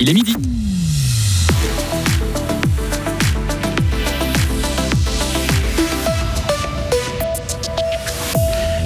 Il est midi.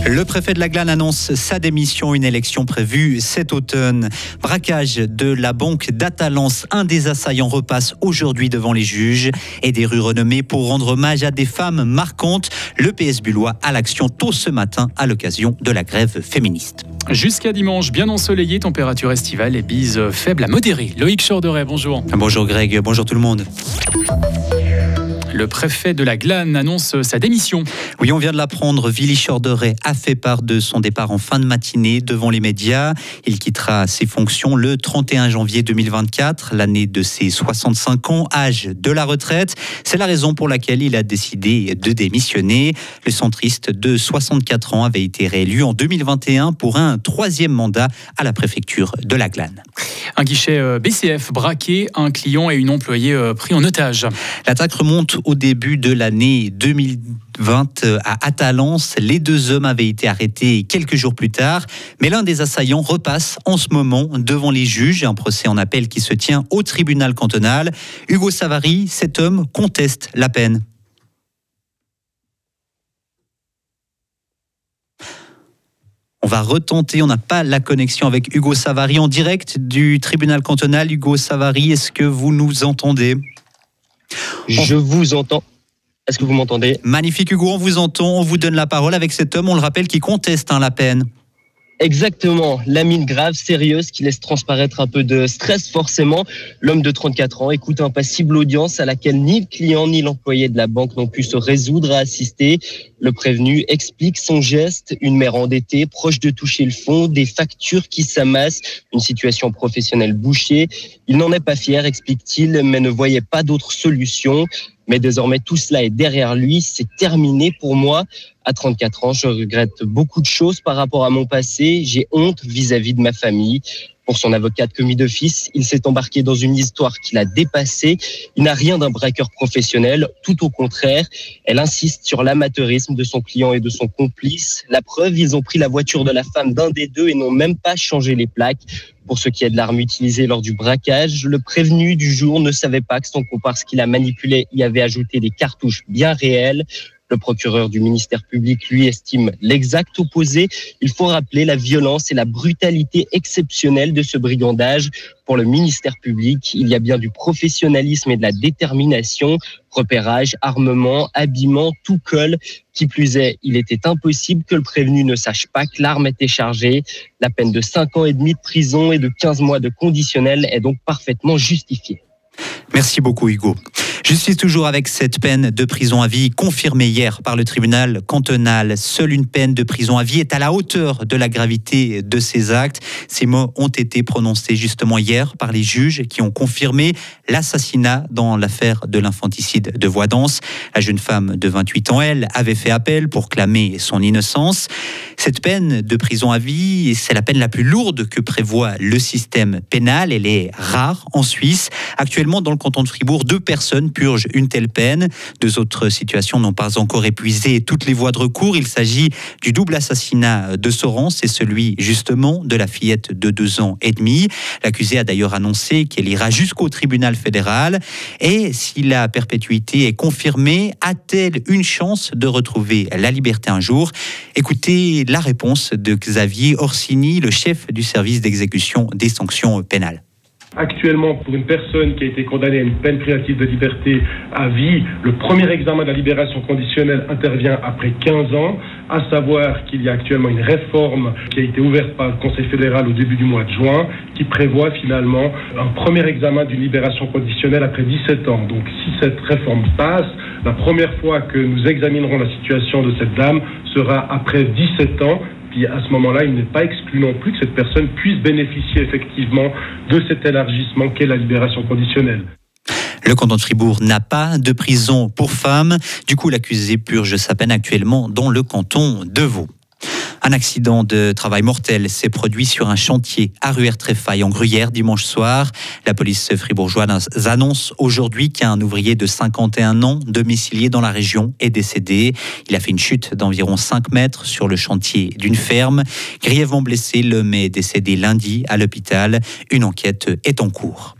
Le préfet de la Glane annonce sa démission, une élection prévue cet automne. Braquage de la banque d'Atalance, un des assaillants repasse aujourd'hui devant les juges et des rues renommées pour rendre hommage à des femmes marquantes. Le PS Bullois à l'action tôt ce matin à l'occasion de la grève féministe. Jusqu'à dimanche, bien ensoleillé, température estivale et bise faible à modérée. Loïc Chorderet, bonjour. Bonjour Greg, bonjour tout le monde. Le préfet de la Glane annonce sa démission. Oui, on vient de l'apprendre. Willy Chorderet a fait part de son départ en fin de matinée devant les médias. Il quittera ses fonctions le 31 janvier 2024, l'année de ses 65 ans, âge de la retraite. C'est la raison pour laquelle il a décidé de démissionner. Le centriste de 64 ans avait été réélu en 2021 pour un troisième mandat à la préfecture de la Glane. Un guichet euh, BCF braqué, un client et une employée euh, pris en otage. L'attaque remonte au début de l'année 2020 euh, à Atalance. Les deux hommes avaient été arrêtés quelques jours plus tard, mais l'un des assaillants repasse en ce moment devant les juges. Un procès en appel qui se tient au tribunal cantonal. Hugo Savary, cet homme conteste la peine. On va retenter, on n'a pas la connexion avec Hugo Savary en direct du tribunal cantonal. Hugo Savary, est-ce que vous nous entendez? Je vous entends. Est-ce que vous m'entendez? Magnifique Hugo, on vous entend, on vous donne la parole avec cet homme, on le rappelle, qui conteste hein, la peine. Exactement, la mine grave, sérieuse, qui laisse transparaître un peu de stress forcément. L'homme de 34 ans écoute un passible audience à laquelle ni le client ni l'employé de la banque n'ont pu se résoudre à assister. Le prévenu explique son geste, une mère endettée, proche de toucher le fond, des factures qui s'amassent, une situation professionnelle bouchée. Il n'en est pas fier, explique-t-il, mais ne voyait pas d'autre solution. Mais désormais, tout cela est derrière lui. C'est terminé pour moi. À 34 ans, je regrette beaucoup de choses par rapport à mon passé. J'ai honte vis-à-vis de ma famille. Pour son avocate commis d'office, il s'est embarqué dans une histoire qui l'a dépassé. Il n'a rien d'un braqueur professionnel, tout au contraire. Elle insiste sur l'amateurisme de son client et de son complice. La preuve, ils ont pris la voiture de la femme d'un des deux et n'ont même pas changé les plaques. Pour ce qui est de l'arme utilisée lors du braquage, le prévenu du jour ne savait pas que son comparse qui l'a manipulé y avait ajouté des cartouches bien réelles. Le procureur du ministère public, lui, estime l'exact opposé. Il faut rappeler la violence et la brutalité exceptionnelle de ce brigandage. Pour le ministère public, il y a bien du professionnalisme et de la détermination. Repérage, armement, habillement, tout colle. Qui plus est, il était impossible que le prévenu ne sache pas que l'arme était chargée. La peine de 5 ans et demi de prison et de 15 mois de conditionnel est donc parfaitement justifiée. Merci beaucoup Hugo. Justice toujours avec cette peine de prison à vie confirmée hier par le tribunal cantonal. Seule une peine de prison à vie est à la hauteur de la gravité de ces actes. Ces mots ont été prononcés justement hier par les juges qui ont confirmé l'assassinat dans l'affaire de l'infanticide de Voidance. La jeune femme de 28 ans, elle, avait fait appel pour clamer son innocence. Cette peine de prison à vie, c'est la peine la plus lourde que prévoit le système pénal. Elle est rare en Suisse. Actuellement, dans le canton de Fribourg, deux personnes purgent une telle peine. Deux autres situations n'ont pas encore épuisé toutes les voies de recours. Il s'agit du double assassinat de Soran, c'est celui justement de la fillette de deux ans et demi. L'accusé a d'ailleurs annoncé qu'elle ira jusqu'au tribunal fédéral. Et si la perpétuité est confirmée, a-t-elle une chance de retrouver la liberté un jour? Écoutez la réponse de Xavier Orsini, le chef du service d'exécution des sanctions pénales. Actuellement, pour une personne qui a été condamnée à une peine privative de liberté à vie, le premier examen de la libération conditionnelle intervient après 15 ans, à savoir qu'il y a actuellement une réforme qui a été ouverte par le Conseil fédéral au début du mois de juin, qui prévoit finalement un premier examen d'une libération conditionnelle après 17 ans. Donc si cette réforme passe, la première fois que nous examinerons la situation de cette dame sera après 17 ans, puis à ce moment-là, il n'est pas exclu non plus que cette personne puisse bénéficier effectivement de cet élargissement qu'est la libération conditionnelle. Le canton de Fribourg n'a pas de prison pour femmes. Du coup, l'accusé purge sa peine actuellement dans le canton de Vaud. Un accident de travail mortel s'est produit sur un chantier à Ruère-Tréfaille en Gruyère dimanche soir. La police fribourgeoise annonce aujourd'hui qu'un ouvrier de 51 ans, domicilié dans la région, est décédé. Il a fait une chute d'environ 5 mètres sur le chantier d'une ferme. Grièvement blessé, l'homme est décédé lundi à l'hôpital. Une enquête est en cours.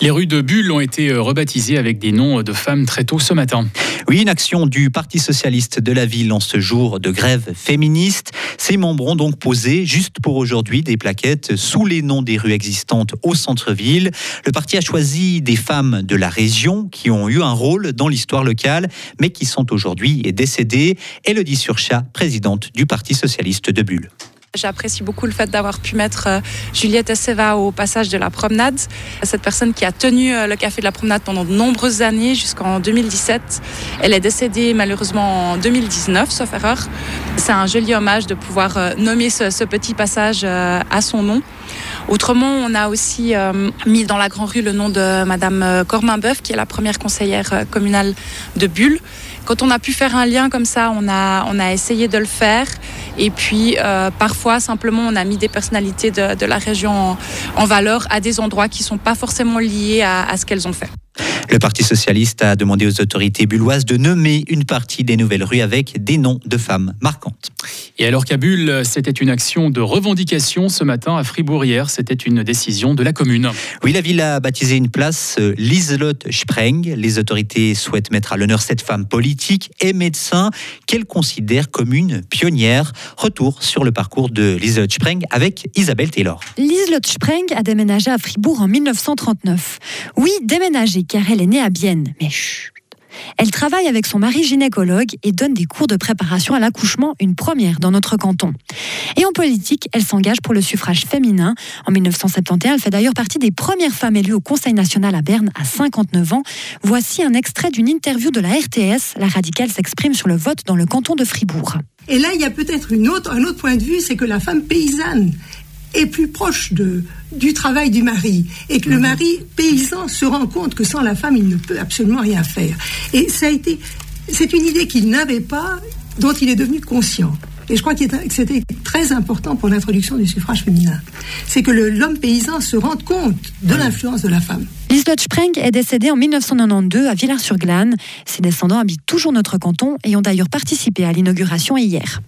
Les rues de Bulle ont été rebaptisées avec des noms de femmes très tôt ce matin. Oui, une action du Parti socialiste de la ville en ce jour de grève féministe. Ses membres ont donc posé, juste pour aujourd'hui, des plaquettes sous les noms des rues existantes au centre-ville. Le parti a choisi des femmes de la région qui ont eu un rôle dans l'histoire locale, mais qui sont aujourd'hui décédées. Elodie Surchat, présidente du Parti socialiste de Bulle. J'apprécie beaucoup le fait d'avoir pu mettre euh, Juliette Esseva au passage de la promenade. Cette personne qui a tenu euh, le café de la promenade pendant de nombreuses années jusqu'en 2017. Elle est décédée malheureusement en 2019, sauf erreur. C'est un joli hommage de pouvoir euh, nommer ce, petit passage à son nom. Autrement, on a aussi mis dans la Grand Rue le nom de Madame Corminbeuf, qui est la première conseillère communale de Bulle. Quand on a pu faire un lien comme ça, on a, on a essayé de le faire. Et puis, euh, parfois, simplement, on a mis des personnalités de, la région en, valeur à des endroits qui ne sont pas forcément liés à ce qu'elles ont fait. Le Parti socialiste a demandé aux autorités bulloises de nommer une partie des nouvelles rues avec des noms de femmes marquantes. Et alors qu'à Bulle, c'était une action de revendication ce matin à Fribourg hier, c'était une décision de la commune. Oui, la ville a baptisé une place euh, Lieselotte Spreng. Les autorités souhaitent mettre à l'honneur cette femme politique et médecin qu'elle considère comme une pionnière. Retour sur le parcours de Lieselotte Spreng avec Isabelle Taylor. Lieselotte Spreng a déménagé à Fribourg en 1939. Oui, déménagé car elle est née à Bienne. Mais chut elle travaille avec son mari gynécologue et donne des cours de préparation à l'accouchement, une première dans notre canton. Et en politique, elle s'engage pour le suffrage féminin. En 1971, elle fait d'ailleurs partie des premières femmes élues au Conseil national à Berne à 59 ans. Voici un extrait d'une interview de la RTS. La radicale s'exprime sur le vote dans le canton de Fribourg. Et là, il y a peut-être un autre point de vue, c'est que la femme paysanne est plus proche de, du travail du mari et que le mhm. mari paysan se rend compte que sans la femme, il ne peut absolument rien faire. Et ça a été, c'est une idée qu'il n'avait pas, dont il est devenu conscient. Et je crois que c'était très important pour l'introduction du suffrage féminin. C'est que l'homme paysan se rende compte de l'influence de la femme. Liselotte Spreng est décédée en 1992 à Villars-sur-Glane. Ses descendants habitent toujours notre canton et ont d'ailleurs participé à l'inauguration hier.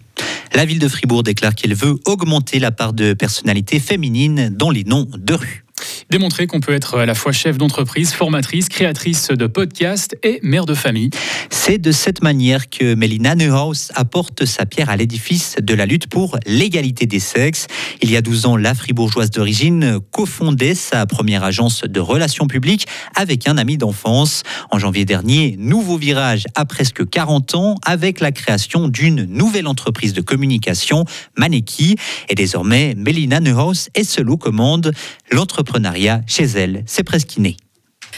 La ville de Fribourg déclare qu'elle veut augmenter la part de personnalités féminines dans les noms de rues. Démontrer qu'on peut être à la fois chef d'entreprise, formatrice, créatrice de podcast et mère de famille. C'est de cette manière que Mélina Neuhaus apporte sa pierre à l'édifice de la lutte pour l'égalité des sexes. Il y a 12 ans, la fribourgeoise d'origine cofondait sa première agence de relations publiques avec un ami d'enfance. En janvier dernier, nouveau virage à presque 40 ans avec la création d'une nouvelle entreprise de communication, Maneki. Et désormais, Mélina Neuhaus est seule aux commandes. L'entrepreneuriat chez elle, c'est presque inné.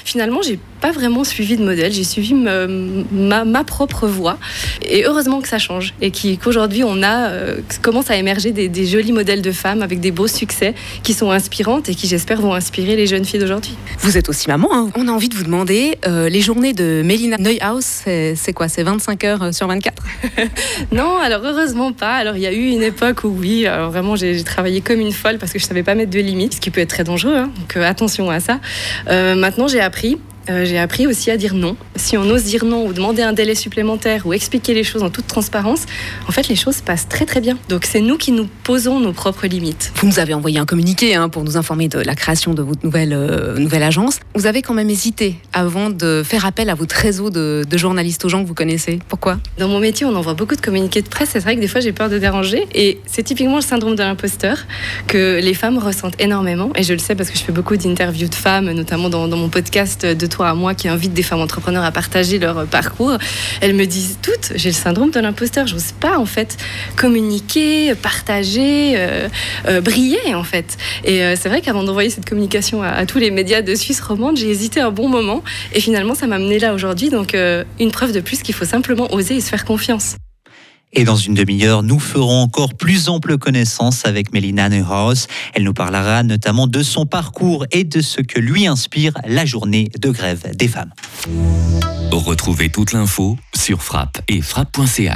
Finalement, j'ai pas vraiment suivi de modèle, j'ai suivi ma, ma, propre voie. Et heureusement que ça change et qu'aujourd'hui on a euh, commence à émerger des, jolis modèles de femmes avec des beaux succès qui sont inspirantes et qui j'espère vont inspirer les jeunes filles d'aujourd'hui. Vous êtes aussi maman, hein. on a envie de vous demander, euh, les journées de Mélina Neuhaus, c'est quoi? C'est 25 heures euh, sur 24 Non, alors heureusement pas. Alors il y a eu une époque où oui, vraiment j'ai travaillé comme une folle parce que je savais pas mettre de limites, ce qui peut être très dangereux, hein. donc attention à ça. maintenant j'ai appris euh, j'ai appris aussi à dire non. Si on ose dire non ou demander un délai supplémentaire ou expliquer les choses en toute transparence, en fait, les choses passent très très bien. Donc c'est nous qui nous posons nos propres limites. Vous nous avez envoyé un communiqué hein, pour nous informer de la création de votre nouvelle, euh, nouvelle agence. Vous avez quand même hésité avant de faire appel à votre réseau de, journalistes, aux gens que vous connaissez. Pourquoi? Dans mon métier, on envoie beaucoup de communiqués de presse. C'est vrai que des fois, j'ai peur de déranger. Et c'est typiquement le syndrome de l'imposteur que les femmes ressentent énormément. Et je le sais parce que je fais beaucoup d'interviews de femmes, notamment dans, dans mon podcast de à moi qui invite des femmes entrepreneurs à partager leur parcours, elles me disent toutes, j'ai le syndrome de l'imposteur, j'ose pas en fait communiquer, partager, euh, euh, briller en fait. Et euh, c'est vrai qu'avant d'envoyer cette communication à, tous les médias de Suisse romande, j'ai hésité un bon moment et finalement ça m'a mené là aujourd'hui. Donc une preuve de plus qu'il faut simplement oser et se faire confiance. Et dans une demi-heure, nous ferons encore plus ample connaissance avec Mélina Neuhaus. Elle nous parlera notamment de son parcours et de ce que lui inspire la journée de grève des femmes. Retrouvez toute l'info sur frappe et frappe.ch.